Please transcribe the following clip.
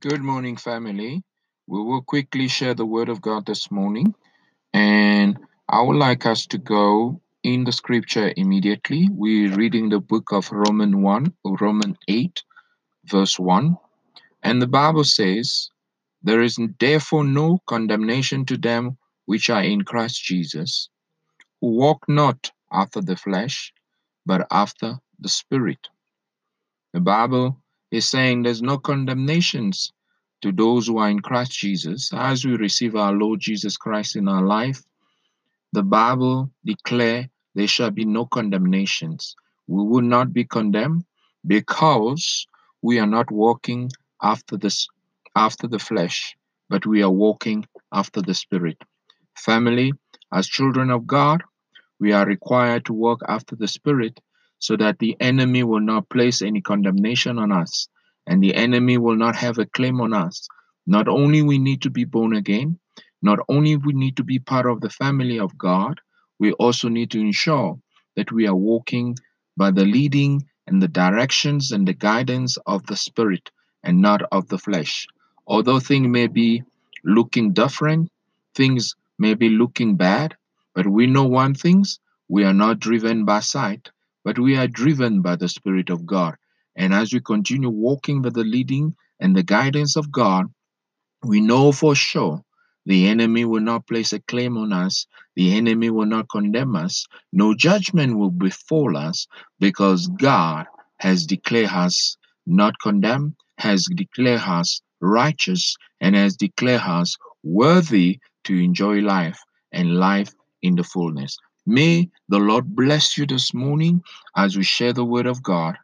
Good morning, family. We will quickly share the word of God this morning, and I would like us to go in the scripture immediately. We're reading the book of Romans 1, Romans 8, verse 1, and the Bible says, There is therefore no condemnation to them which are in Christ Jesus, who walk not after the flesh, but after the Spirit. The Bible is saying there's no condemnations to those who are in Christ Jesus. As we receive our Lord Jesus Christ in our life, the Bible declare there shall be no condemnations. We will not be condemned because we are not walking after this after the flesh, but we are walking after the spirit. Family, as children of God, we are required to walk after the Spirit so that the enemy will not place any condemnation on us and the enemy will not have a claim on us. Not only we need to be born again, not only we need to be part of the family of God, we also need to ensure that we are walking by the leading and the directions and the guidance of the Spirit and not of the flesh. Although things may be looking different, things may be looking bad, but we know one thing we are not driven by sight, but we are driven by the Spirit of God. And as we continue walking by the leading and the guidance of God, we know for sure the enemy will not place a claim on us, the enemy will not condemn us, no judgment will befall us because God has declared us not condemned, has declared us righteous, and has declared us worthy to enjoy life and life in the fullness. May the Lord bless you this morning as we share the word of God